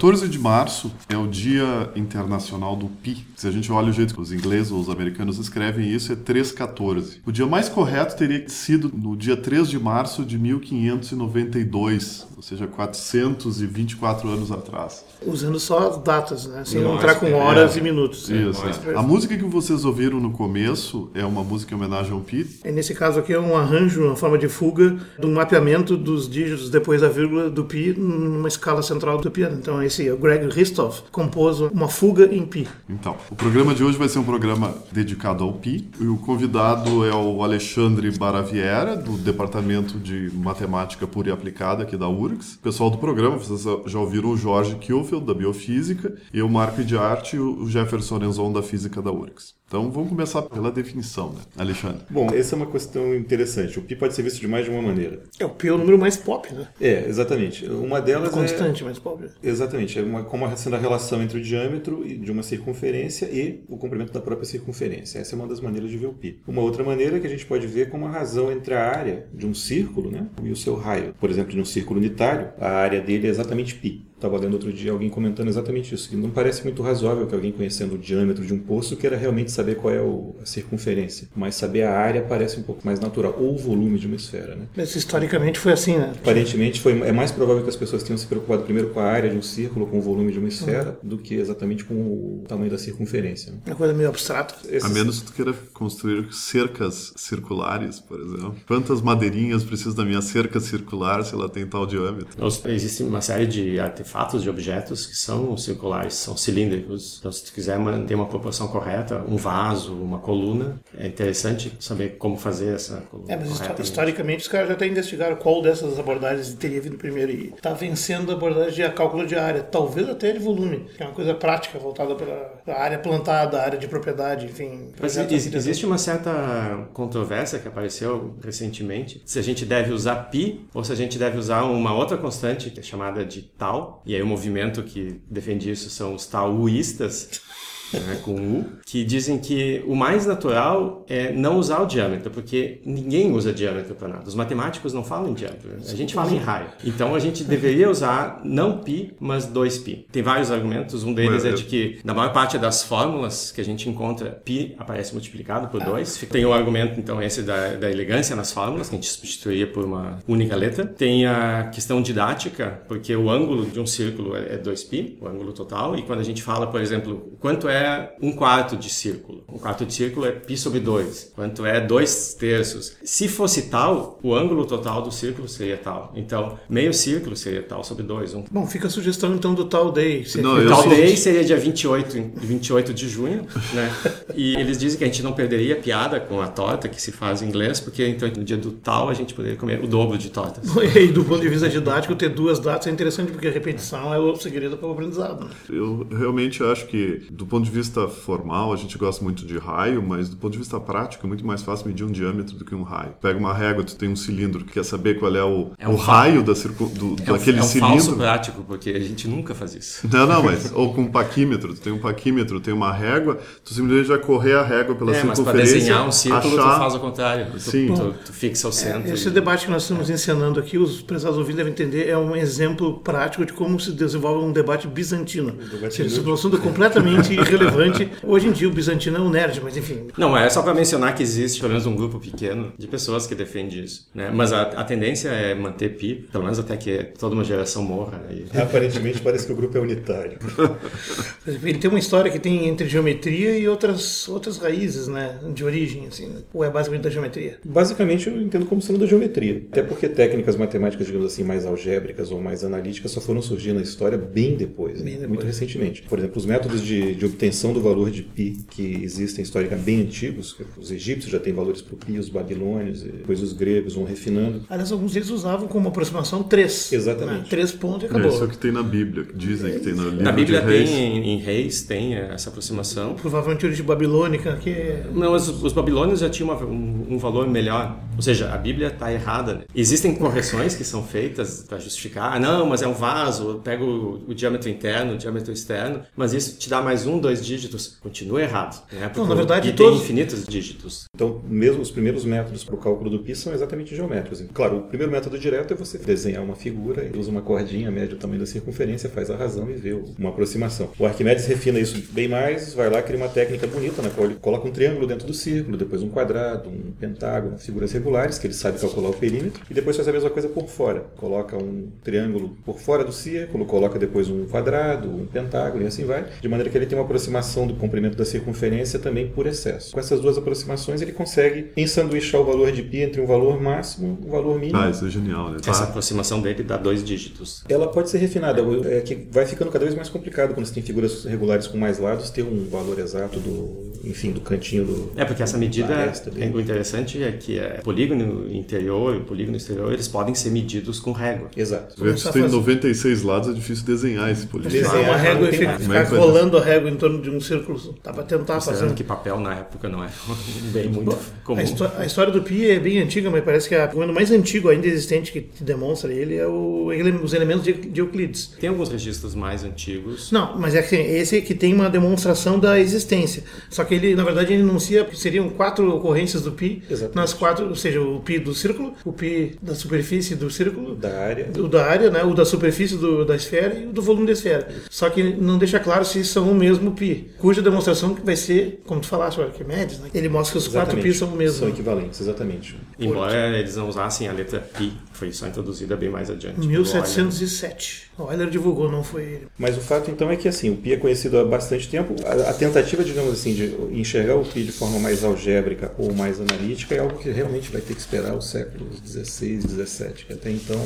14 de março é o Dia Internacional do Pi. Se a gente olha o jeito que os ingleses ou os americanos escrevem isso, é 314. O dia mais correto teria sido no dia 3 de março de 1592, ou seja, 424 anos atrás. Usando só datas, né? Sem Não, entrar com é. horas e minutos. Isso. É. A música que vocês ouviram no começo é uma música em homenagem ao Pi. E Nesse caso aqui é um arranjo, uma forma de fuga do mapeamento dos dígitos depois da vírgula do pi numa escala central do piano. Então esse o Greg Ristoff compôs uma fuga em pi. Então, o programa de hoje vai ser um programa dedicado ao Pi. E o convidado é o Alexandre Baraviera, do Departamento de Matemática Pura e Aplicada aqui da URGS. O pessoal do programa, vocês já ouviram o Jorge Kielfeld, da Biofísica, e o Marco de Arte e o Jefferson Enzon, da Física da URGS. Então, vamos começar pela definição, né, Alexandre? Bom, essa é uma questão interessante. O pi pode ser visto de mais de uma maneira. É o pi é o número mais pop, né? É, exatamente. Uma delas Constante mais pop. é... Exatamente. É uma, como sendo a relação entre o diâmetro de uma circunferência e o comprimento da própria circunferência. Essa é uma das maneiras de ver o pi. Uma outra maneira é que a gente pode ver como a razão entre a área de um círculo né, e o seu raio. Por exemplo, de um círculo unitário, a área dele é exatamente pi. Estava lendo outro dia alguém comentando exatamente isso. Que não parece muito razoável que alguém conhecendo o diâmetro de um poço queira realmente saber qual é o- a circunferência. Mas saber a área parece um pouco mais natural. Ou o volume de uma esfera, né? Mas historicamente foi assim, né? Aparentemente, foi, é mais provável que as pessoas tenham se preocupado primeiro com a área de um círculo, com o volume de uma esfera, do que exatamente com o tamanho da circunferência. né? Uma coisa meio abstrata. Esses- A menos que tu queira construir cercas circulares, por exemplo. Quantas madeirinhas precisa da minha cerca circular se ela tem tal diâmetro? Nós- Existe uma série de artefatos, de objetos que são circulares, são cilíndricos. Então, se tu quiser manter uma proporção correta, um vaso, uma coluna, é interessante saber como fazer essa coluna É, mas historicamente os caras já até investigaram qual dessas abordagens teria vindo primeiro e tá vencendo a abordagem de cálculo de área, talvez até de volume, que é uma coisa prática voltada para a área plantada, a área de propriedade, enfim. Mas projeto ex- arquitetônico. existe uma certa controvérsia que apareceu recentemente, se a gente deve usar pi ou se a gente deve usar uma outra constante que é chamada de tau, e aí o movimento que defende isso são os tauístas, né, com U, que dizem que o mais natural é não usar o diâmetro, porque ninguém usa diâmetro para nada. Os matemáticos não falam em diâmetro, a gente fala em raio. Então a gente deveria usar não pi, mas 2pi. Tem vários argumentos, um deles é de que na maior parte das fórmulas que a gente encontra, pi aparece multiplicado por 2. Tem o argumento, então, esse da, da elegância nas fórmulas, que a gente substituía por uma única letra. Tem a questão didática, porque o ângulo de um círculo é 2pi, o ângulo total, e quando a gente fala, por exemplo, quanto é um quarto de círculo? Um quarto de círculo é pi sobre 2. Quanto é 2 terços? Se fosse tal, o ângulo total do círculo seria tal. Então, meio círculo seria tal sobre 2. Um Bom, fica a sugestão então do tal day. Não, eu Tal sou- Day seria dia 28, em- 28 de junho, né? E eles dizem que a gente não perderia piada com a torta que se faz em inglês, porque então no dia do tal a gente poderia comer o dobro de tortas. E do ponto de vista didático, ter duas datas é interessante porque a repetição é o segredo para o aprendizado. né? Eu realmente acho que, do ponto de vista formal, a gente gosta muito de raio, mas do ponto de vista prático, é muito mais fácil medir um diâmetro do que um raio. Pega uma régua, tu tem um cilindro, que quer saber qual é o, É o um raio da circu, do, É um, daquele é um falso cilindro. prático, porque a gente nunca faz isso. Não, não, mas ou com um paquímetro, tu tem um paquímetro, tem uma régua, tu simplesmente vai correr a régua pela É, mas para circunferência. desenhar um círculo achar... tu faz ao contrário. Tu, Sim. tu, tu fixa o centro. Esse e- debate que nós estamos ensinando aqui, os prezados ouvintes devem entender, é um exemplo prático de como se desenvolve um debate bizantino. Seja, sobre um assunto completamente irrelevante. relevante. Hoje em dia o bizantino é um nerd, mas enfim. Não, é só para mencionar que existe pelo menos um grupo pequeno de pessoas que defende isso. Né? Mas a, a tendência é manter pi, pelo menos até que toda uma geração morra. E... Aparentemente parece que o grupo é unitário. Ele tem uma história que tem entre geometria e outras, outras raízes, né? De origem, assim. Né? Ou é basicamente da geometria? Basicamente eu entendo como sendo da geometria. Até porque técnicas matemáticas, digamos assim, mais algébricas ou mais analíticas só foram surgir na história bem depois, né? Bem depois. muito recentemente. Por exemplo, os métodos de, de obtenção do valor de pi que existem historicamente bem antigos, os egípcios já têm valores para o pi, os babilônios, e depois os gregos vão refinando. Aliás, alguns deles usavam como aproximação 3. Exatamente. Né? 3 pontos e É, acabou. isso é o que tem na Bíblia. Dizem que tem no livro Na Bíblia de Reis. tem, em, em Reis, tem essa aproximação. Provavelmente origem babilônica, que é... Não, os, os babilônios já tinham uma- um, um valor melhor. Ou seja, a Bíblia está errada. né? Existem correções que são feitas para justificar. Ah, não, mas é um vaso. Pega o, o diâmetro interno, o diâmetro externo. Mas isso te dá mais um, dois dígitos. Continua errado. Né? Porque na verdade, o pi tem todos- infinitos dígitos. Então, mesmo os primeiros métodos para o cálculo do pi são exatamente geométricos. Claro, o primeiro método direto é você desenhar uma figura, e usa uma cordinha, mede o tamanho da circunferência, faz a razão e vê uma aproximação. O Arquimedes refina isso bem mais, vai lá cria uma técnica bonita na qual ele coloca um triângulo dentro do círculo, depois um quadrado, um pentágono, figuras regulares, que ele sabe calcular o perímetro, e depois faz a mesma coisa por fora. Coloca um triângulo por fora do círculo, coloca depois um quadrado, um pentágono e assim vai, de maneira que ele tem uma aproximação do comprimento da circunferência também por excesso. Com essas duas aproximações ele consegue ensanduichar o valor de pi entre um valor máximo e um valor mínimo. Ah, isso é genial, né? Essa aproximação dele dá dois dígitos. Ela pode ser refinada, é que vai ficando cada vez mais complicado quando você tem figuras regulares com mais lados ter um valor exato do, enfim, do cantinho do. É, porque essa medida, é, o interessante é que é, polígono interior e polígono exterior, eles podem ser medidos com régua. Exato. Se você tem 96 lados, é difícil desenhar esse polígono. Desenhar, uma régua e é ficar que vai rolando a régua em torno de um círculo. Dá pra tentar fazer. que papel na época não é bem muito comum. A, histó- a história do Pi é bem antiga, mas parece que a- o documento mais antigo ainda existente que demonstra ele é o, os elementos de, de Euclides. Tem alguns registros mais antigos. Não, mas é que assim, esse que tem uma demonstração da existência. Só que ele, na verdade, ele enuncia que seriam quatro ocorrências do Pi Exatamente. nas quatro, seja, o Pi do círculo, o Pi da superfície do círculo, Da área. o da área, né, o da superfície do- da esfera e o do volume da esfera. Só que não deixa claro se são o mesmo pi, cuja demonstração que vai ser, como tu falaste, o Arquimedes, né? ele mostra que os quatro Exatamente. pis são o mesmo. São equivalentes, exatamente. Embora eles não usassem a letra pi, foi só introduzida bem mais adiante. pelo 1707. O Euler divulgou, não foi ele. Mas o fato então é que assim, o pi é conhecido há bastante tempo. A, a tentativa, digamos assim, de enxergar o pi de forma mais algébrica ou mais analítica é algo que realmente vai ter que esperar os séculos 16, 17, que até então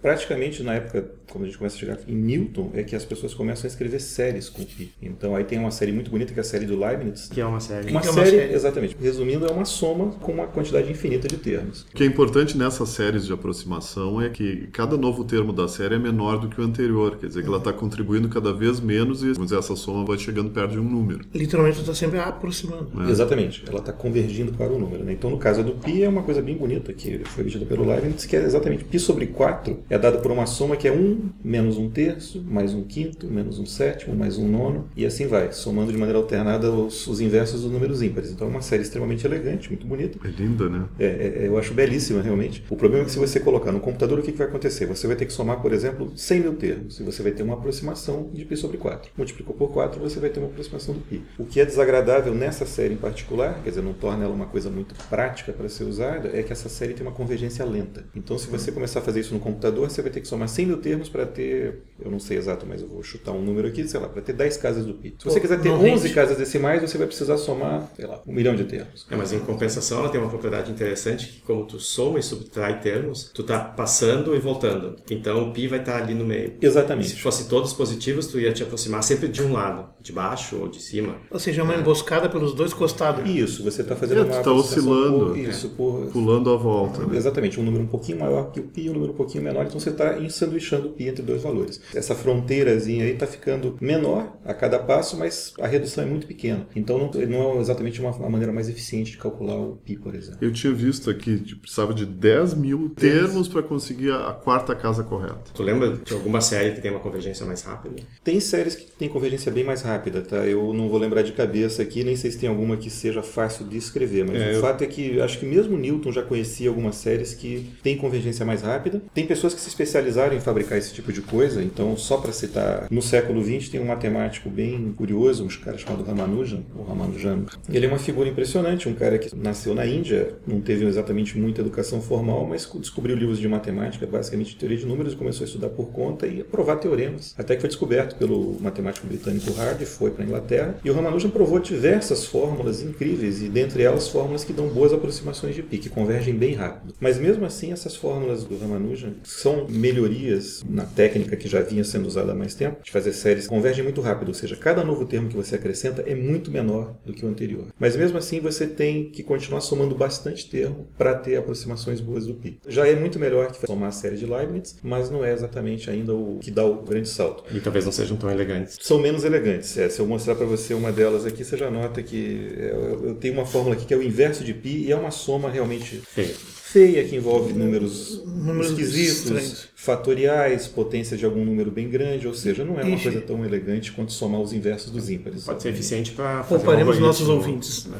praticamente na época, quando a gente começa a chegar em Newton, é que as pessoas começam a escrever séries com pi. Então aí tem uma série muito bonita que é a série do Leibniz. Que é uma série. Uma Que é uma série, série. exatamente. Resumindo, é uma soma com uma quantidade infinita de termos. O que é importante nessas séries de aproximação é que cada novo termo da série é menor do que o anterior. Quer dizer, que ela está contribuindo cada vez menos e vamos dizer, essa soma vai chegando perto de um número. Literalmente está sempre aproximando. É. Exatamente, ela está convergindo para o número. Né? Então, no caso do pi, é uma coisa bem bonita que foi obtida pelo Leibniz, que é exatamente pi sobre 4 é dado por uma soma que é 1 menos um terço, mais um quinto, menos um sétimo, mais um nono, e assim vai, somando de maneira alternada os, os inversos dos números ímpares. Então, é uma série extremamente elegante, muito bonita. É linda, né? É, é, eu acho belíssima, realmente. O problema é que se você colocar no computador, o que, que vai acontecer? Você vai ter que somar, por exemplo, 100 mil termos, e você vai ter uma aproximação de pi sobre 4. Multiplicou por 4, você vai ter uma aproximação do pi. O que é desagradável nessa série em particular, quer dizer, não torna ela uma coisa muito prática para ser usada, é que essa série tem uma convergência lenta. Então, se você começar a fazer isso no computador, você vai ter que somar 100 mil termos para ter, eu não sei exato, mas eu vou chutar um número aqui, sei lá, para ter 10 casas do pi. Se você quiser ter não 11 rende. casas decimais, você vai precisar somar, sei lá, um milhão de termos. É, mas em compensação ela tem uma propriedade interessante que como tu soma e subtrai termos, tu tá passando e voltando. Então o pi vai estar ali no meio. Exatamente. Se fosse todos positivos, tu ia te aproximar sempre de um lado, de baixo ou de cima. Ou seja, é uma emboscada pelos dois costados. Isso, você está fazendo É, uma tá aproximação oscilando. por- isso, por... Pulando a volta. Né? Exatamente, um número um pouquinho maior que o pi e um número um pouquinho menor, então você está ensanduichando pi entre dois valores. Essa fronteirazinha aí está ficando menor a cada passo, mas a redução é muito pequena. Então não, não é exatamente uma, a maneira mais eficiente de calcular o pi, por exemplo. Eu tinha visto aqui que precisava de 10 mil termos para conseguir a a quarta casa correta. Tu lembra de alguma série que tem uma convergência mais rápida? Tem séries que têm convergência bem mais rápida, tá? Eu não vou lembrar de cabeça aqui, nem sei se tem alguma que seja fácil de escrever, mas É, o eu- fato é que acho que mesmo Newton já conhecia algumas séries que têm convergência mais rápida. Tem pessoas que se especializaram em fabricar esse tipo de coisa, então só para citar, no século XX tem um matemático bem curioso, um cara chamado Ramanujan, ou Ramanujan. Ele é uma figura impressionante, um cara que nasceu na Índia, não teve exatamente muita educação formal, mas descobriu livros de matemática, basicamente teoria de números, começou a estudar por conta e a provar teoremas. Até que foi descoberto pelo matemático britânico Hardy, foi para a Inglaterra, e o Ramanujan provou diversas fórmulas incríveis, e dentre elas fórmulas que dão boas aproximações de pi, que convergem bem rápido. Mas mesmo assim, essas fórmulas do Ramanujan são melhorias na técnica que já vinha sendo usada há mais tempo, de fazer séries que convergem muito rápido, ou seja, cada novo termo que você acrescenta é muito menor do que o anterior. Mas mesmo assim, você tem que continuar somando bastante termo para ter aproximações boas do pi. Já é muito melhor que somar a série de Leibniz, mas não é exatamente ainda o que dá o grande salto. E talvez não sejam tão elegantes. São menos elegantes. É, se eu mostrar para você uma delas aqui, você já nota que eu, eu tenho uma fórmula aqui que é o inverso de pi e é uma soma realmente Feio. feia que envolve números, Números esquisitos, estranhos. Fatoriais, potência de algum número bem grande, ou seja, não é uma Ixi. coisa tão elegante quanto somar os inversos dos ímpares. Pode ser eficiente para fazer Pouparemos um nossos ouvintes. né?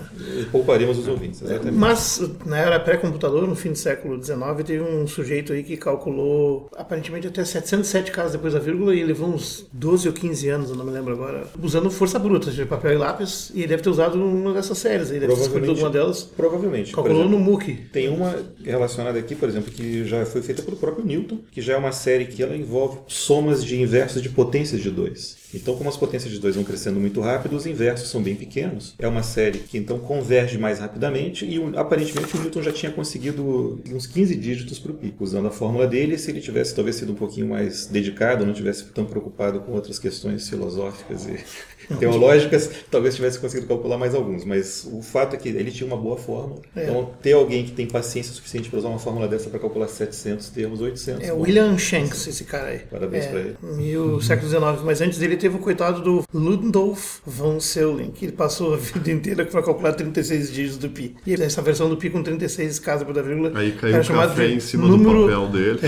Pouparemos os ouvintes, exatamente. Mas na era pré-computador, no fim do século XIX, teve um sujeito aí que calculou aparentemente até 707 casas depois da vírgula e levou uns 12 ou 15 anos, eu não me lembro agora, usando força bruta, de papel e lápis, e ele deve ter usado uma dessas séries aí, deve ter escolhido alguma delas. Provavelmente. Calculou exemplo, no MOOC. Tem uma relacionada aqui, por exemplo, que já foi feita pelo próprio Newton, que já é uma série que ela envolve somas de inversos de potências de 2. Então, como as potências de 2 vão crescendo muito rápido, os inversos são bem pequenos. É uma série que então converge mais rapidamente e aparentemente o Newton já tinha conseguido uns 15 dígitos para o pi. Usando a fórmula dele, se ele tivesse talvez sido um pouquinho mais dedicado, não tivesse tão preocupado com outras questões filosóficas e teológicas, talvez tivesse conseguido calcular mais alguns. Mas o fato é que ele tinha uma boa fórmula. É. Então, ter alguém que tem paciência suficiente para usar uma fórmula dessa para calcular 700 termos, 800. É bom, William Shanks, esse cara aí. Parabéns é, pra ele. Mil, século XIX. Mas antes dele teve o coitado do Ludendorff von Seuling, que ele passou a vida inteira para calcular 36 dígitos do pi. E essa versão do pi com 36 casas por da vírgula Aí caiu era o chamado café de em cima número... do papel dele.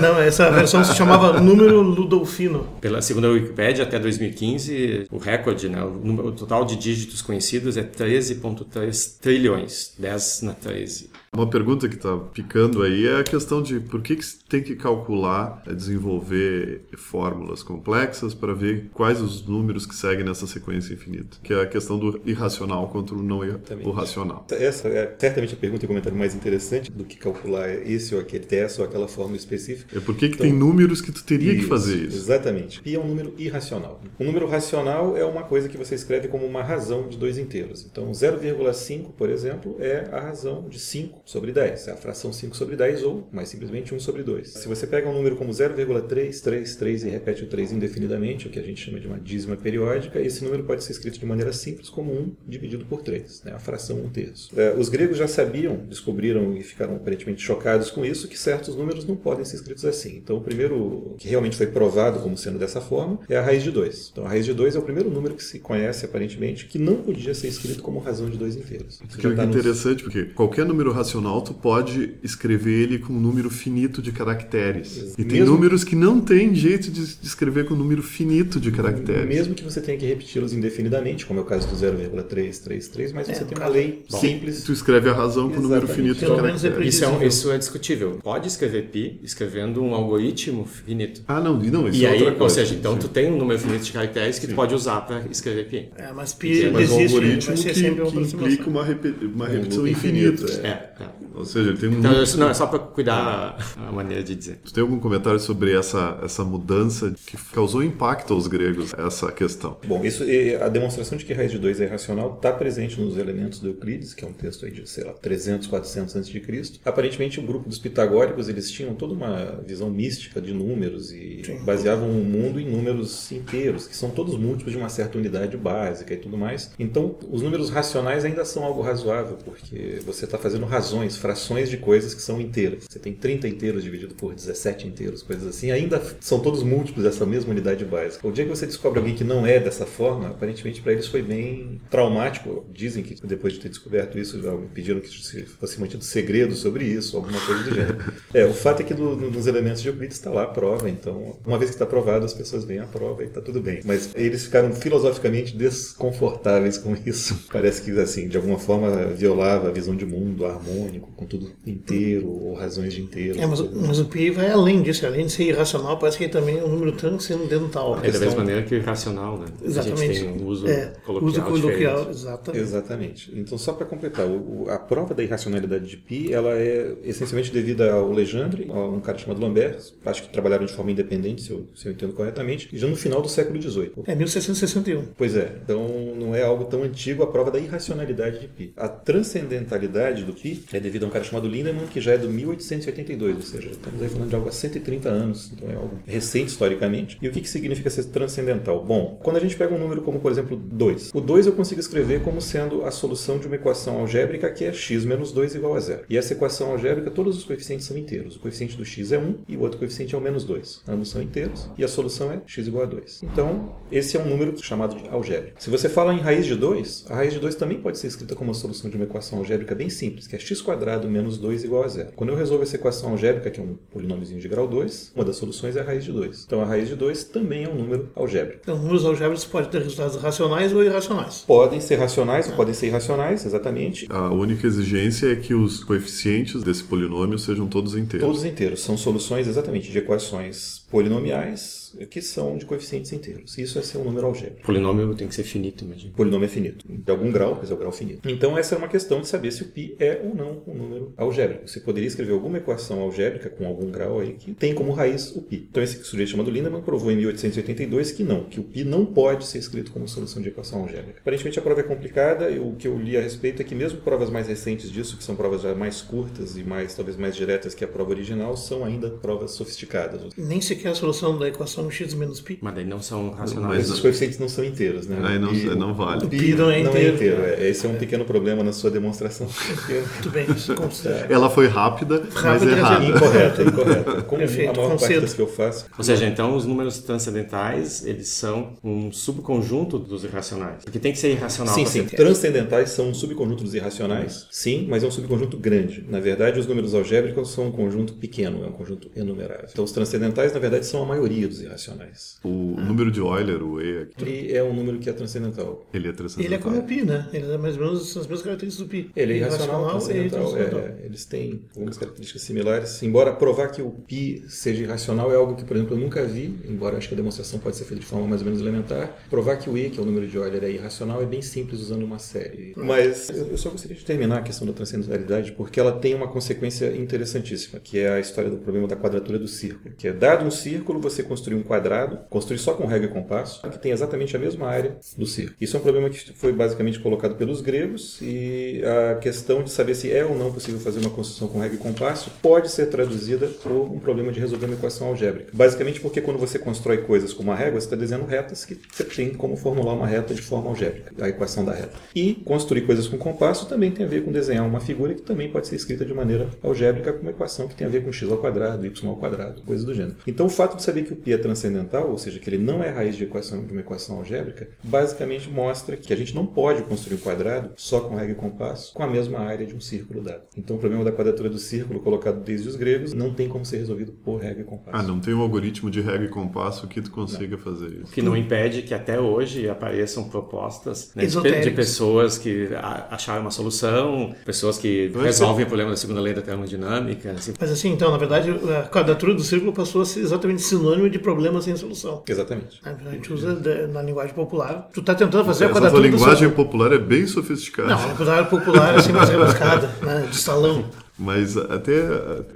Não, essa versão se chamava número Ludolfino. Pela segunda Wikipedia, até 2015, o recorde, né, o, número- o total de dígitos conhecidos é 13,3 trilhões, 10 na 13. Uma pergunta que está picando aí é a questão de por que, que tem que calcular, é, desenvolver fórmulas complexas para ver quais os números que seguem nessa sequência infinita, que é a questão do irracional contra o não o racional. Essa é certamente a pergunta e comentário mais interessante do que calcular esse ou aquele teste ou aquela fórmula específica. É por que, que Então, tem números que tu teria que Isso, fazer isso? Exatamente. Pi é um número irracional. Um número racional é uma coisa que você escreve como uma razão de dois inteiros. Então, 0,5, por exemplo, é a razão de 5 sobre 10. É a fração 5 sobre 10 ou, mais simplesmente, 1 sobre 2. Se você pega um número como 0,333 e repete o 3 indefinidamente, o que a gente chama de uma dízima periódica, esse número pode ser escrito de maneira simples como 1 dividido por 3, né? a fração 1 terço. É, os gregos já sabiam, descobriram e ficaram aparentemente chocados com isso, que certos números não podem ser escritos assim. Então, o primeiro que realmente foi provado como sendo dessa forma é a raiz de 2. Então, a raiz de 2 é o primeiro número que se conhece aparentemente que não podia ser escrito como razão de dois inteiros. Isso Que já é tá nos- interessante, porque qualquer número racional tu pode escrever ele com um número finito de caracteres. E tem Mesmo- números que não tem jeito de de escrever com um número finito de caracteres. Mesmo que você tenha que repeti-los indefinidamente, como é o caso do 0,333, mas É, você tem uma lei simples. Tu escreve a razão com um número finito de Pelo é caracteres. Isso é, um- Previsível. isso é discutível. Pode escrever pi escrevendo um algoritmo finito. Ah, não, não, isso E é aí, outra ou coisa. seja, então tu tem um número finito de caracteres que tu pode usar para escrever pi. É, mas pi Mas Mas um existe, algoritmo vai ser que, sempre uma que implica uma, repe- uma repetição infinita. infinito, É, É. Ou seja, ele tem um. Então, não, é só para cuidar a maneira de dizer. Tu tem algum comentário sobre essa, essa mudança que causou impacto aos gregos, essa questão? Bom, isso, a demonstração de que raiz de 2 é irracional está presente nos elementos do Euclides, que é um texto aí de, sei lá, 300, 400 a.C. Aparentemente, o grupo dos pitagóricos, eles tinham toda uma visão mística de números e baseavam o mundo em números inteiros, que são todos múltiplos de uma certa unidade básica e tudo mais. Então, os números racionais ainda são algo razoável, porque você está fazendo razões, frações de coisas que são inteiras. Você tem 30 inteiros dividido por 17 inteiros, coisas assim, ainda são todos múltiplos dessa mesma unidade básica. O dia que você descobre alguém que não é dessa forma, aparentemente para eles foi bem traumático. Dizem que depois de ter descoberto isso, já pediram que se fosse mantido segredo sobre isso, alguma coisa do gênero. É, o fato é que no, nos elementos de Euclides está lá a prova, então uma vez que está provado, as pessoas veem a prova e está tudo bem. Mas eles ficaram filosoficamente desconfortáveis com isso. Parece que, assim, de alguma forma violava a visão de mundo harmônico, com tudo inteiro, ou razões de inteiro. É, mas, mas o pi vai além disso, além de ser irracional, parece que ele também é um número transcendental. É da mesma maneira que o irracional, né? Exatamente. A gente tem um uso é, coloquial, uso coloquial exatamente. Exatamente. Então, só para completar, o- o- a prova da irracionalidade de Pi, ela é essencialmente devida ao Legendre, a um cara chamado Lambert, acho que trabalharam de forma independente, se eu, se eu entendo corretamente, e já no final do século XVIII. É 1661. Pois é, então não é algo tão antigo a prova da irracionalidade de Pi. A transcendentalidade do Pi é devido a um cara chamado Lindemann, que já é do 1882, ou seja, estamos aí falando de algo há 130 anos, então é algo recente historicamente. E o que, que significa ser transcendental? Bom, quando a gente pega um número como, por exemplo, 2, o 2 eu consigo escrever como sendo a solução de uma equação algébrica que é x menos 2 igual a zero. E essa equação algébrica, todos os coeficientes são inteiros. O coeficiente do x é 1 e o outro coeficiente é o menos 2. Ambos são inteiros e a solução é x igual a 2. Então, esse é um número chamado de algébrico. Se você fala em raiz de 2, a raiz de 2 também pode ser escrita como a solução de uma equação algébrica bem simples, que é x quadrado menos 2 igual a zero. Quando eu resolvo essa equação algébrica, que é um polinômiozinho de grau 2, uma das soluções é a raiz de 2. Então, a raiz de 2 também é um número algébrico. Então, números algébricos podem ter resultados racionais ou irracionais. Podem ser racionais ou podem ser irracionais, exatamente. A única exigência é que os coeficientes desse polinômio sejam todos inteiros. Todos inteiros. São soluções exatamente de equações polinomiais que são de coeficientes inteiros. Isso é ser um número algébrico. O polinômio tem que ser finito, imagina. O polinômio é finito, de algum grau, mas é o grau finito. Então essa é uma questão de saber se o π é ou não um número algébrico. Você poderia escrever alguma equação algébrica com algum grau aí que tem como raiz o π. Então esse sujeito chamado Lindemann provou em 1882 que não, que o π não pode ser escrito como solução de equação algébrica. Aparentemente a prova é complicada e o que eu li a respeito é que mesmo provas mais recentes disso, que são provas já mais curtas e mais talvez mais diretas que a prova original, são ainda provas sofisticadas. Nem sequer a solução da equação x menos pi. Mas daí não são Mas racionais. os coeficientes não são inteiros, né? Aí não- pi- não vale. O pi pi não é inteiro. é. Esse é um pequeno problema na sua demonstração. Muito bem, isso considera. Ela foi rápida, mas Rápida, errada. incorreta, incorreta. Como Perfeito, a maior parte das que eu faço. Ou seja, então os números transcendentais, eles são um subconjunto dos irracionais. Porque tem que ser irracional. Sim, sim. ser- Transcendentais são um subconjunto dos irracionais, sim, mas é um subconjunto grande. Na verdade, os números algébricos são um conjunto pequeno, é um conjunto enumerável. Então, os transcendentais, na verdade, são a maioria dos irracionais. O número de Euler, o E, aqui, Ele é um número que é transcendental. ele é transcendental. Ele é como o pi, né? Ele é mais ou menos as mesmas características do pi. Ele é irracional, e transcendental. transcendental. É, eles têm algumas características similares. Embora provar que o π seja irracional é algo que, por exemplo, eu nunca vi, embora acho que a demonstração pode ser feita de forma mais ou menos elementar. Provar que o e, que é o número de Euler, é irracional é bem simples usando uma série. Mas eu eu só gostaria de terminar a questão da transcendentalidade porque ela tem uma consequência interessantíssima, que é a história do problema da quadratura do círculo. Que é, dado um círculo, você construir um quadrado, construir só com regra e compasso, que tem exatamente a mesma área do círculo. Isso é um problema que foi basicamente colocado pelos gregos e a questão de saber se é ou não possível fazer uma construção com regra e compasso pode ser traduzida por um problema de resolver uma equação algébrica. Basicamente porque quando você constrói coisas com uma régua, você está desenhando retas que você tem como formular uma reta de forma algébrica, a equação da reta. E construir coisas com compasso também tem a ver com desenhar uma figura que também pode ser escrita de maneira algébrica com uma equação que tem a ver com x ao quadrado, y ao quadrado, coisas do gênero. Então o fato de saber que o π é transcendental, ou seja, que ele não é raiz de equação de uma equação algébrica, basicamente mostra que a gente não pode construir um quadrado só com regra e compasso com a mesma área de um círculo dado. Então o problema da quadratura do círculo colocado desde os gregos não tem como ser resolvido por regra e compasso. Ah, não tem um algoritmo de regra e compasso que tu consiga fazer O isso. que não impede que até hoje apareçam propostas né, de, pessoas que a- acharam uma solução, pessoas que Mas resolvem o problema da segunda lei da termodinâmica. Assim. Mas assim, então, na verdade, a quadratura do círculo passou a ser exatamente sinônimo de problema sem solução. Exatamente. A gente usa de- na linguagem popular. Tu tá tentando fazer a quadratura do linguagem popular é bem sofisticada. Não, a linguagem popular é assim mais rebuscada, né? De salão. Mas até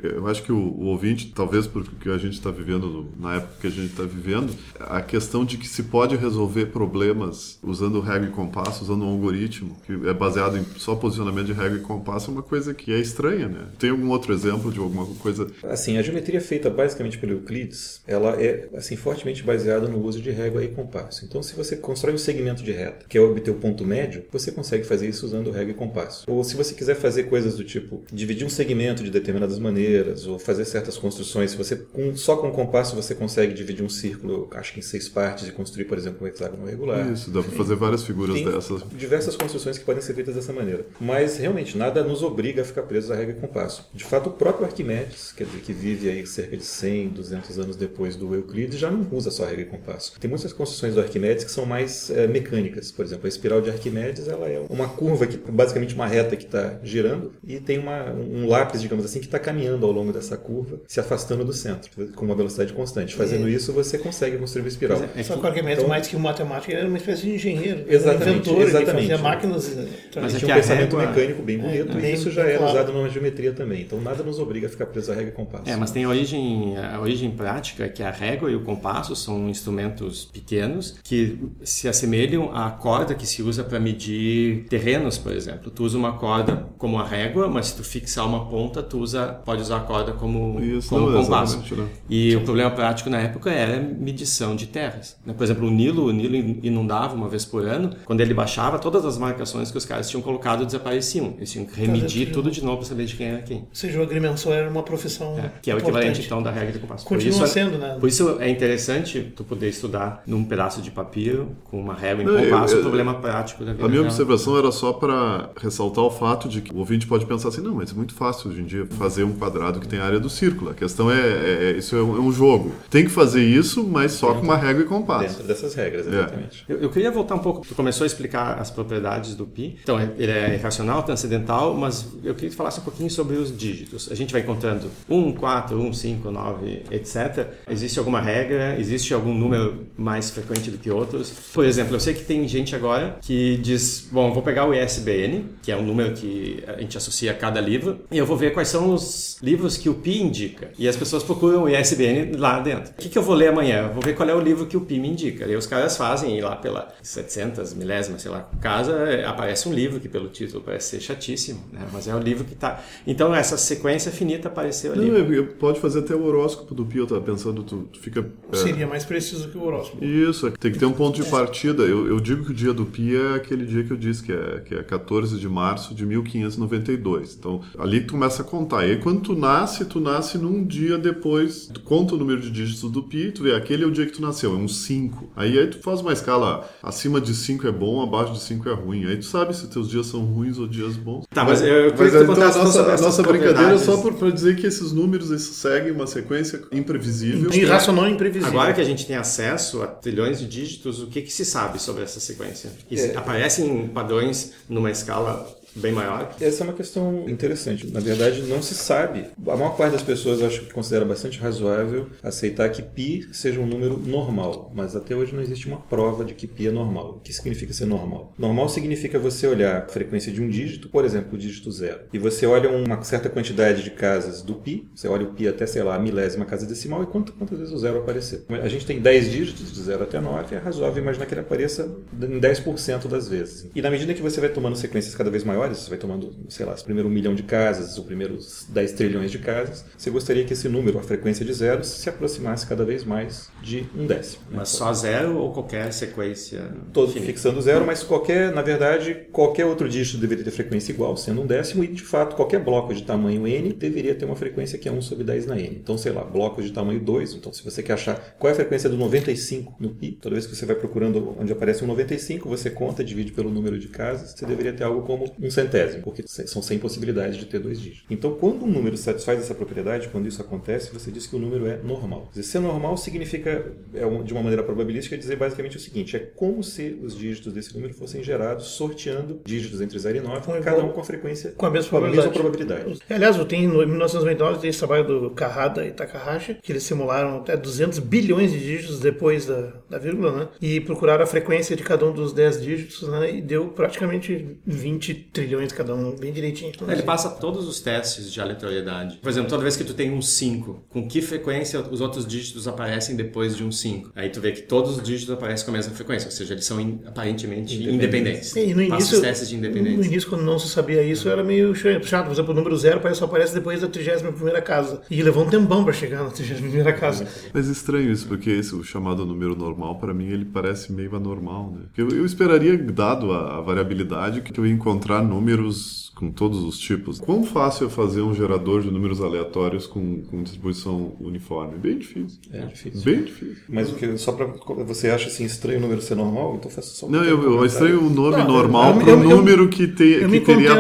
eu acho que o, o ouvinte, talvez porque a gente está vivendo na época que a gente está vivendo, a questão de que se pode resolver problemas usando regra e compasso, usando um algoritmo que é baseado em só posicionamento de regra e compasso, é uma coisa que é estranha, né? Tem algum outro exemplo de alguma coisa? Assim, a geometria feita basicamente pelo Euclides, ela é assim fortemente baseada no uso de régua e compasso. Então, se você constrói um segmento de reta, que é obter o ponto médio, você consegue fazer isso usando régua e compasso. Ou se você quiser fazer coisas do tipo dividir um segmento de determinadas maneiras, ou fazer certas construções. Se você com, só com o compasso você consegue dividir um círculo, acho que em seis partes, e construir, por exemplo, um hexágono regular. Isso, dá para fazer várias figuras Tem dessas. diversas construções que podem ser feitas dessa maneira. Mas realmente nada nos obriga a ficar presos à regra e compasso. De fato, o próprio Arquimedes, quer dizer, que vive aí cerca de 100, 200 anos depois do Euclides, já não usa só regra e compasso. Tem muitas construções do Arquimedes que são mais é, mecânicas. Por exemplo, a espiral de Arquimedes ela é uma curva que basicamente uma reta que está girando e tem uma, um lápis, digamos assim, que está caminhando ao longo dessa curva, se afastando do centro, com uma velocidade constante. Fazendo isso, você consegue construir uma espiral. É Só que o Arquimedes, Então- mais que um matemático, ele era uma espécie de engenheiro. Exatamente, inventor, ele exatamente. fazia máquinas. Mas Ele é tinha um a pensamento régua- mecânico bem bonito É, e bem isso já era claro. usado numa geometria também. Então nada nos obriga a ficar preso à regra e compasso. É, mas tem a origem, a origem prática que a régua e o compasso são instrumentos pequenos que se assemelham à corda que se usa para medir terrenos, por exemplo. Tu usa uma corda como a régua, mas se tu fixar uma ponta, tu usa, pode usar a corda como, Isso, como não, compasso. né? E o problema prático na época era medição de terras. né? Por exemplo, o Nilo, o Nilo inundava uma vez por ano. Quando ele baixava, todas as marcações que os caras tinham colocado desapareciam. Eles tinham que remedir tudo de novo para saber de quem era quem. Ou seja, o agrimensor era uma profissão. É, que é o importante. equivalente então da regra de compasso. Por Continua isso, sendo, né? Por isso é interessante tu poder estudar num pedaço de papiro com uma régua em Não, compasso eu- o problema prático da vida A minha real. observação era só para ressaltar o fato de que o ouvinte pode pensar assim, não, mas é muito fácil hoje em dia fazer um quadrado que tem a área do círculo. A questão é, é- é- isso é um, é um jogo. Tem que fazer isso, mas só com uma régua e compasso. Dentro dessas regras, exatamente. Eu, eu queria voltar um pouco. Tu começou a explicar as propriedades do pi. Então, ele é irracional, transcendental, mas eu queria que tu falasse um pouquinho sobre os dígitos. A gente vai encontrando 1, 4, 1, 5, 9, etc. Existe alguma regra? Existe algum número mais frequente do que outros? Por exemplo, eu sei que tem gente agora que diz: bom, vou pegar o ISBN, que é um número que a gente associa a cada livro, eu vou ver quais são os livros que o pi indica. E as pessoas procuram o ISBN lá dentro. O que, que eu vou ler amanhã? Eu vou ver qual é o livro que o pi me indica. E os caras fazem, ir lá pela 700 milésimas, sei lá, casa, é, aparece um livro que pelo título parece ser chatíssimo, né? mas é o livro que está. Então essa sequência finita apareceu ali. Não, pode fazer até o horóscopo do Pi, eu tava pensando, tu, tu fica... é, Seria mais preciso que o horóscopo. Isso, tem que ter um ponto de partida. Eu, eu digo que o dia do Pi é aquele dia que eu disse, que é, que é 14 de março de 1592. Então, ali que tu começa a contar. E aí, quando tu nasce, tu nasce num dia depois, tu conta o número de dígitos do Pi, tu vê, aquele é o dia que tu nasceu, é um 5. Aí, aí tu faz uma escala, acima de 5 é bom, abaixo de 5 é ruim. Aí tu sabe se teus dias são ruins ou dias bons. Tá, mas eu- eu queria mas que tu então, a nossa, a nossa brincadeira é só para dizer que esses números eles seguem uma sequência imprevisível. Irracional e imprevisível. Agora que a gente tem acesso a trilhões de dígitos, o que, que se sabe sobre essa sequência? Ex- Aparecem padrões numa escala bem maior. Essa é uma questão interessante. Na verdade, não se sabe. A maior parte das pessoas acho que considera bastante razoável aceitar que pi seja um número normal, mas até hoje não existe uma prova de que pi é normal. O que significa ser normal? Normal significa você olhar a frequência de um dígito, por exemplo, o dígito zero, e você olha uma certa quantidade de casas do pi, você olha o pi até, sei lá, a milésima casa decimal e quanto, quantas vezes o zero aparecer. A gente tem 10 dígitos, de 0 até 9, é razoável imaginar que ele apareça em 10% das vezes. E na medida que você vai tomando sequências cada vez maiores, você vai tomando, sei lá, o primeiro um milhão de casas, os primeiros 10 trilhões de casas, você gostaria que esse número, a frequência de zeros, se aproximasse cada vez mais de um décimo. Mas só zero ou qualquer sequência? Todo fixando zero, mas qualquer, na verdade, qualquer outro dígito deveria ter frequência igual, sendo um décimo, e de fato, qualquer bloco de tamanho n deveria ter uma frequência que é 1 sobre 10 na n. Então, sei lá, blocos de tamanho 2. Então, se você quer achar qual é a frequência do 95 no pi, toda vez que você vai procurando onde aparece um 95, você conta, divide pelo número de casas, você deveria ter algo como um centésimo, porque são 100 possibilidades de ter dois dígitos. Então, quando um número satisfaz essa propriedade, quando isso acontece, você diz que o número é normal. Dizer, ser normal significa, é de uma maneira probabilística, dizer basicamente o seguinte: é como se os dígitos desse número fossem gerados sorteando dígitos entre 0 e 9, Com cada um com a frequência Com a mesma com a probabilidade. mesma probabilidade. Aliás, eu tenho, em 1999 tem esse trabalho do Kahada e Takahashi, que eles simularam até 200 bilhões de dígitos depois da, da vírgula, né? E procuraram a frequência de cada um dos 10 dígitos, né? E deu praticamente 20 trilhões cada um, bem direitinho. Ele assim, passa todos os testes de aleatoriedade. Por exemplo, toda vez que tu tem um 5, com que frequência os outros dígitos aparecem depois de um 5? Aí tu vê que todos os dígitos aparecem com a mesma frequência, ou seja, eles são in- aparentemente independentes. E no Passa início, os testes de no independência. início, quando não se sabia isso, era meio chato. Por exemplo, o número zero parece, só aparece depois da 31ª casa. E levou um tempão para chegar na 31ª casa. Mas estranho isso, porque esse, o chamado número normal, para mim, ele parece meio anormal, né? Eu, eu esperaria, dado a, a variabilidade, que eu ia encontrar números com todos os tipos. Quão fácil é fazer um gerador de números aleatórios com, com distribuição uniforme? Bem difícil. É difícil. Bem difícil. Mas o que só para você acha assim estranho o número ser normal, então faça só um Não, eu, eu estranho o nome Não, normal para eu- um eu- número que, te, que teria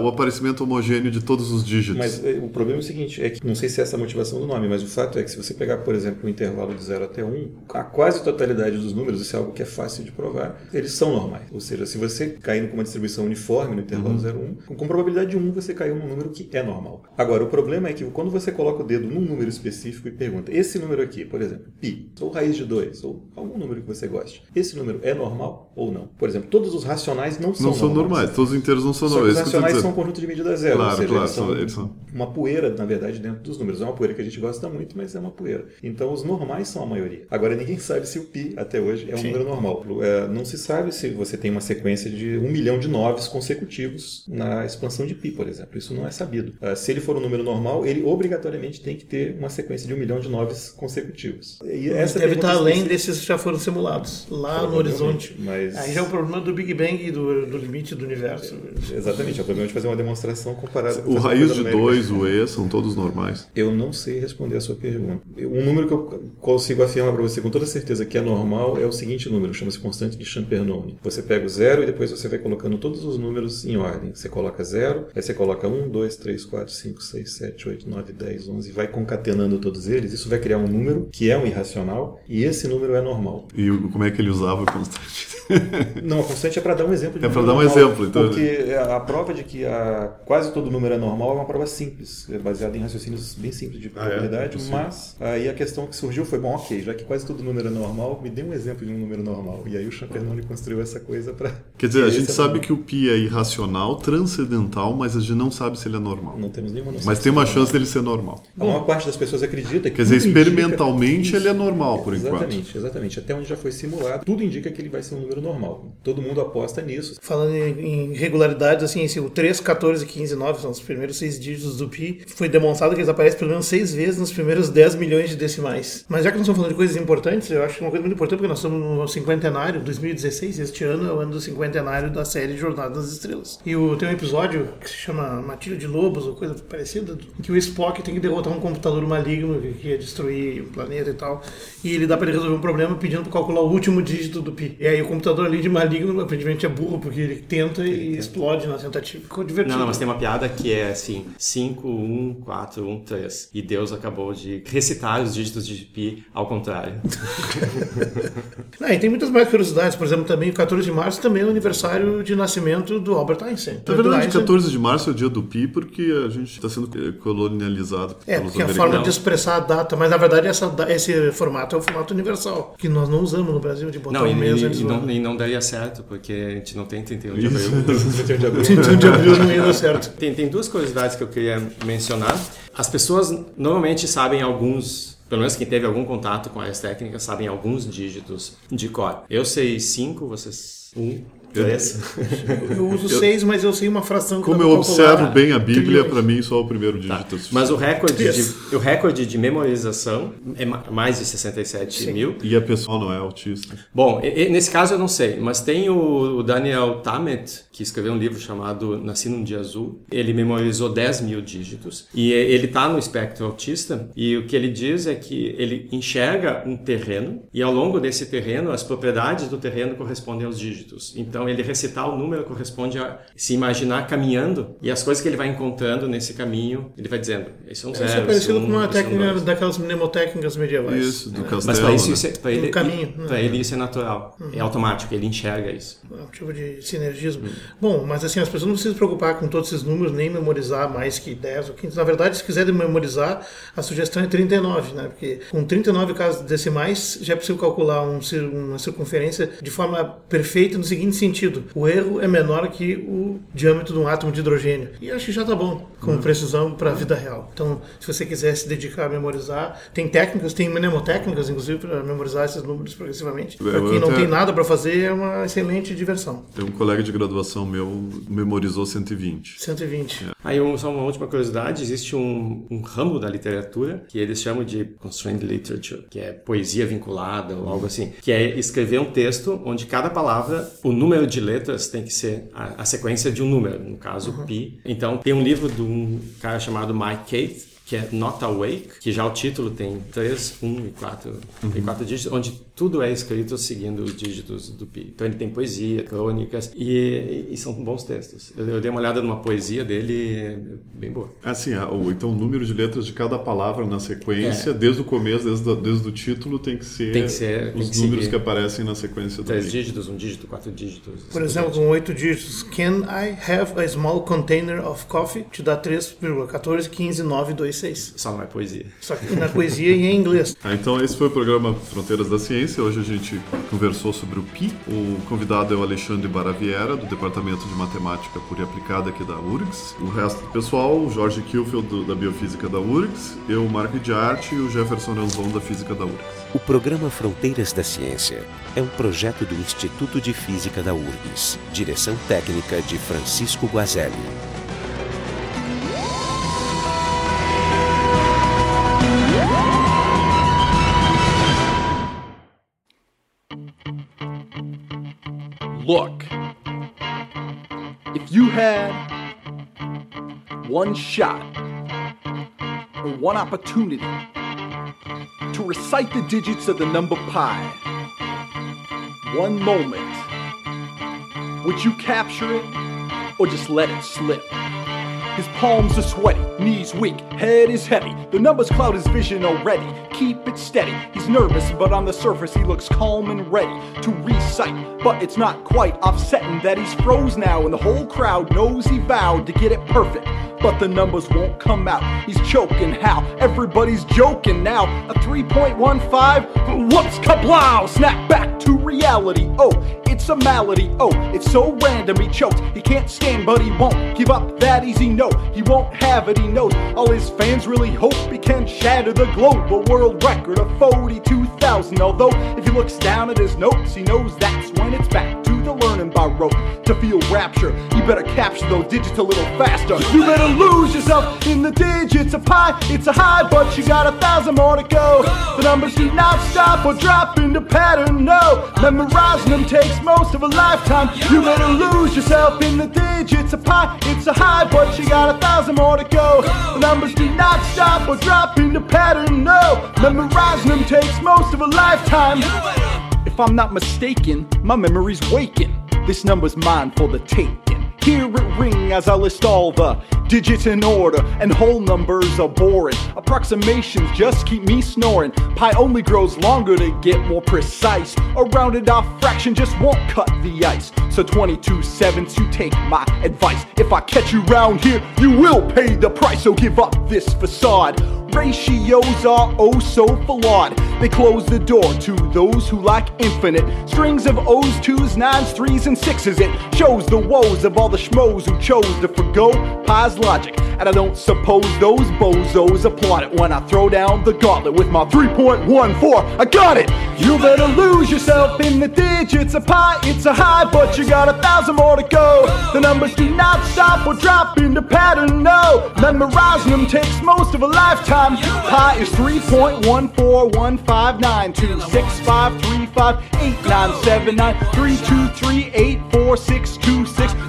o aparecimento homogêneo de todos os dígitos. Mas eh, o problema é o seguinte, é que não sei se é essa a motivação do nome, mas o fato é que se você pegar, por exemplo, o intervalo de 0 até 1, a quase totalidade dos números, isso é algo que é fácil de provar, eles são normais. Ou seja, se você cair com uma distribuição uniforme no intervalo 0 1, com probabilidade de 1 você caiu num número que é normal. Agora, o problema é que quando você coloca o dedo num número específico e pergunta, esse número aqui, por exemplo, pi, ou raiz de 2, ou algum número que você goste, esse número é normal ou não? Por exemplo, todos os racionais não são não são normais. normais, todos os inteiros não são normais. os é tô racionais são um conjunto de medida zero. Claro, ou seja, claro, eles são, eles são- uma poeira, na verdade, dentro dos números. É uma poeira que a gente gosta muito, mas é uma poeira. Então, os normais são a maioria. Agora, ninguém sabe se o pi, até hoje, é um número normal. É, não se sabe se você tem uma sequência de um milhão de noves consecutivos na expansão de pi, por exemplo. Isso não é sabido. Ah, se ele for um número normal, ele obrigatoriamente tem que ter uma sequência de um milhão de noves consecutivos. E essa deve estar além específica- desses que já foram simulados, lá no horizonte. mas- Aí já é o problema do Big Bang e do, do limite do universo. Exatamente. É o problema de fazer uma demonstração comparada com O raiz de numérica. 2, o E, são todos normais. Eu não sei responder a sua pergunta. Um número que eu consigo afirmar para você com toda certeza que é normal é o seguinte número, chama-se constante de Champernowne. Você pega o zero e depois você vai colocando todos os números em ordem. Você coloca zero, aí você coloca 1, 2, 3, 4, 5, 6, 7, 8, 9, 10, 11 e vai concatenando todos eles. Isso vai criar um número que é um irracional e esse número é normal. E como é que ele usava o constante? Não, a constante é para dar um exemplo de É número dar um normal, exemplo, então- Porque a prova de que a, quase todo número é normal é uma prova simples, é baseada em raciocínios bem simples de Ah, é? probabilidade, mas aí a questão que surgiu foi, bom, ok, já que quase todo número é normal, me dê um exemplo de um número normal. E aí o Champernowne construiu essa coisa para... Quer dizer, a gente sabe que o pi é irracional, transcendental, mas a gente não sabe se ele é normal. Não temos nenhuma noção. Mas tem uma é normal. chance dele ser normal. A maior parte das pessoas acredita que Quer dizer, indica- experimentalmente ele é normal, por enquanto. Exatamente, exatamente. Até onde já foi simulado, tudo indica que ele vai ser um número normal. Todo mundo aposta nisso. Falando em, regularidades, assim, esse, o 3, 14, 15 9 são os primeiros seis dígitos do pi. Foi demonstrado que eles aparecem pelo menos seis vezes nos primeiros 10 milhões de decimais. Mas já que nós estamos falando de coisas importantes, eu acho que uma coisa muito importante, porque nós estamos no cinquentenário, 2016, este ano é o ano do cinquentenário da série Jornada das Estrelas. E o, tem um episódio que se chama Matilha de Lobos, ou coisa parecida, que o Spock tem que derrotar um computador maligno que que ia destruir o planeta e tal. E ele dá para ele resolver um problema pedindo para calcular o último dígito do pi. E aí o computador ali de maligno aparentemente é burro, porque ele tenta e explode na tentativa. Ficou divertido. Não, não, mas tem uma piada que é assim: 5, 1, 4, 1, 3. E Deus acabou de recitar os dígitos de pi ao contrário. Ah, e tem muitas mais curiosidades. Por exemplo, também o 14 de março também é o aniversário de nascimento do Albert Einstein. Na verdade, Einstein- 14 de março é o dia do pi porque a gente está sendo colonializado É, pelos porque a americanos. forma de expressar a data, mas na verdade essa, esse formato é o formato universal, que nós não usamos no Brasil, de botar Não, um e, mês e- e não, ano. E não daria certo, porque a gente não tem 31 de abril. 31 de abril. 31 de abril não ia dar certo. Tem, tem duas curiosidades que eu queria mencionar. As pessoas normalmente sabem alguns, pelo menos quem teve algum contato com áreas técnicas, sabem alguns dígitos de cor. Eu sei cinco, vocês um, três. Eu uso seis, mas eu sei uma fração Como dá eu observo bem a Bíblia, para mim só o primeiro dígito. é suficiente. Mas o recorde, Yes. de, o recorde de memorização é ma- mais de 67 Sim. mil. E a pessoa não é autista. Bom, nesse caso eu não sei, mas tem o, Daniel Tammet, que escreveu um livro chamado Nasci num Dia Azul. Ele memorizou 10 mil dígitos e e- ele está no espectro autista e o que ele diz é que ele enxerga um terreno e ao longo desse terreno as propriedades do terreno correspondem aos dígitos. Então ele recitar o número corresponde a se imaginar caminhando e as coisas que ele vai encontrando nesse caminho, ele vai dizendo, esse é um zero, Isso é parecido um, com uma é um técnica daquelas mnemotécnicas medievais. Isso, do castelo. Mas para isso, né? isso é, pra ele, caminho, né? pra ele isso é natural, é automático, ele enxerga isso. É um tipo de sinergismo. Bom, mas assim, as pessoas não precisam se preocupar com todos esses números, nem memorizar mais que 10 ou 15. Na verdade, se quiserem memorizar, a sugestão é 39, né? Porque com 39 casas decimais já é possível calcular um uma circunferência de forma perfeita no seguinte sentido: o erro é menor que o diâmetro de um átomo de hidrogênio. E acho que já tá bom, com precisão para a vida real. Então, se você quiser se dedicar a memorizar, tem técnicas, tem mnemotécnicas, inclusive, para memorizar esses números progressivamente. Para quem não até- tem nada para fazer, é uma excelente diversão. Tem um colega de graduação meu memorizou 120. 120. Aí, um- só uma última curiosidade: existe um, um ramo da literatura que eles chamam de constrained literature, que é poesia vinculada ou algo assim, que é escrever um texto onde cada palavra o número de letras tem que ser a, a sequência de um número, no caso Uhum. pi. Então tem um livro de um cara chamado Mike Kate que é Not Awake, que já o título tem 3, 1 e 4, Uhum. e 4 dígitos, onde tudo é escrito seguindo os dígitos do pi. Então ele tem poesia, crônicas e, e são bons textos. Eu, eu dei uma olhada numa poesia dele bem boa. Assim, a- o- então o número de letras de cada palavra na sequência, É. desde o começo, desde, o- desde o título, tem que ser, Tem que ser- tem os que números seguir. que aparecem na sequência do Três pi. dígitos, um dígito, quatro dígitos. Por exemplo, com oito dígitos, can I have a small container of coffee? Te dá 3,14, 15, 9, 2, 6. Só não é poesia. Só que na poesia e em inglês. Ah, então esse foi o programa Fronteiras da Ciência. Hoje a gente conversou sobre o pi. O convidado é o Alexandre Baraviera, do Departamento de Matemática Pura e Aplicada aqui da URGS. O resto do pessoal, o Jorge Kielfeld, do- da Biofísica da URGS, eu, o Marco de Arte e o Jefferson Ranzon, da Física da URGS. O programa Fronteiras da Ciência é um projeto do Instituto de Física da URGS. Direção técnica de Francisco Guazelli. Look, if you had one shot or one opportunity to recite the digits of the number pi, one moment, would you capture it or just let it slip? His palms are sweaty, knees weak, head is heavy. The numbers cloud his vision already. Keep it steady. He's nervous, but on the surface he looks calm and ready to recite. But it's not quite offsetting that he's froze now, and the whole crowd knows he vowed to get it perfect. But the numbers won't come out. He's choking how? Everybody's joking now. A 3.15? Whoops, kablow! Snap back to reality. Oh, a malady. Oh, it's so random he choked. He can't stand, but he won't give up that easy. No, he won't have it. He knows all his fans really hope he can shatter the global world record of 42,000. Although, if he looks down at his notes, he knows that's when it's back to learning by rote. To feel rapture, you better capture those digits a little faster. You better lose yourself in the digits of pi. It's a high, but you got a thousand more to go. The numbers do not stop or drop into pattern. No, memorizing them takes most of a lifetime. You better lose yourself in the digits of pi. It's a high, but you got a thousand more to go. The numbers do not stop or drop into pattern. No, memorizing them takes most of a lifetime. If I'm not mistaken, my memory's waking. This number's mine for the taking. Hear it ring as I list all the digits in order, and whole numbers are boring. Approximations just keep me snoring. Pi only grows longer to get more precise. A rounded off fraction just won't cut the ice. So 22 sevens, you take my advice. If I catch you round here, you will pay the price. So give up this facade. Ratios are oh so flawed. They close the door to those who lack infinite strings of O's, twos, nines, threes, and sixes. It shows the woes of all the schmoes who chose to forgo Pi's logic. And I don't suppose those bozos applaud it when I throw down the gauntlet with my 3.14. I got it! You better lose yourself in the digits of pi. It's a high, but you got a thousand more to go. The numbers do not stop or drop into pattern, no. Memorizing them takes most of a lifetime. Pi is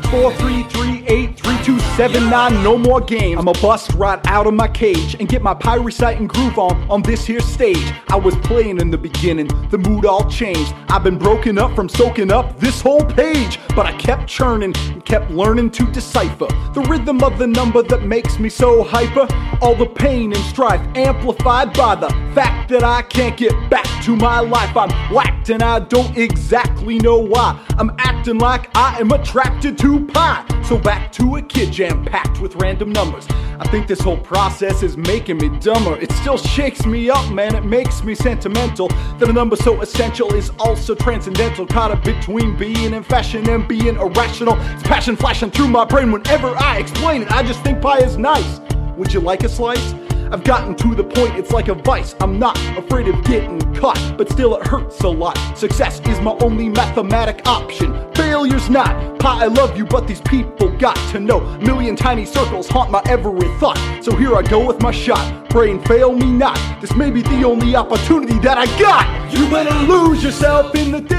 3.1415926535897323846264338327 No more games. I'ma bust right out of my cage and get my pi reciting groove on on this here stage. I was playing in the beginning, the mood all changed. I've been broken up from soaking up this whole page, but I kept churning and kept learning to decipher the rhythm of the number that makes me so hyper. All the pain and strife amplified by the fact that I can't get back to my life. I'm whacked and I don't exactly know why. I'm acting like I am attracted to pie. So back to a kid jam packed with random numbers. I think this whole process is making me dumber. It still shakes me up, man. It makes me sentimental. That a number so essential is also transcendental. Caught up between being in fashion and being irrational. It's passion flashing through my brain whenever I explain it. I just think pie is nice. Would you like a slice? I've gotten to the point, it's like a vice. I'm not afraid of getting caught, but still it hurts a lot. Success is my only mathematic option. Failure's not. Pie, I love you, but these people got to know. Million tiny circles haunt my every thought. So here I go with my shot. Brain fail me not. This may be the only opportunity that I got. You better lose yourself in the.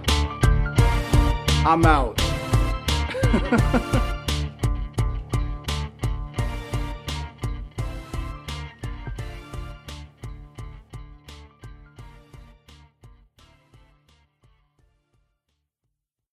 I'm out.